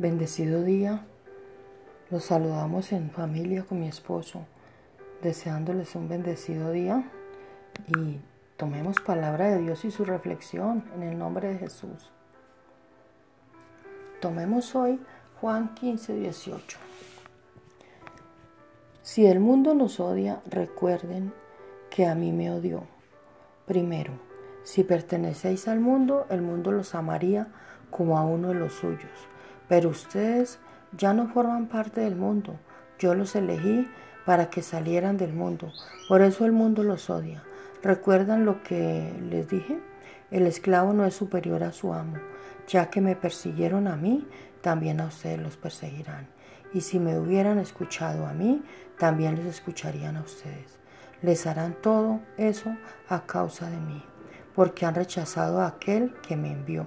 Bendecido día. Los saludamos en familia con mi esposo, deseándoles un bendecido día y tomemos palabra de Dios y su reflexión en el nombre de Jesús. Tomemos hoy Juan 15, 18. Si el mundo nos odia, recuerden que a mí me odió. Primero, si pertenecéis al mundo, el mundo los amaría como a uno de los suyos. Pero ustedes ya no forman parte del mundo. Yo los elegí para que salieran del mundo. Por eso el mundo los odia. ¿Recuerdan lo que les dije? El esclavo no es superior a su amo. Ya que me persiguieron a mí, también a ustedes los perseguirán. Y si me hubieran escuchado a mí, también les escucharían a ustedes. Les harán todo eso a causa de mí, porque han rechazado a aquel que me envió.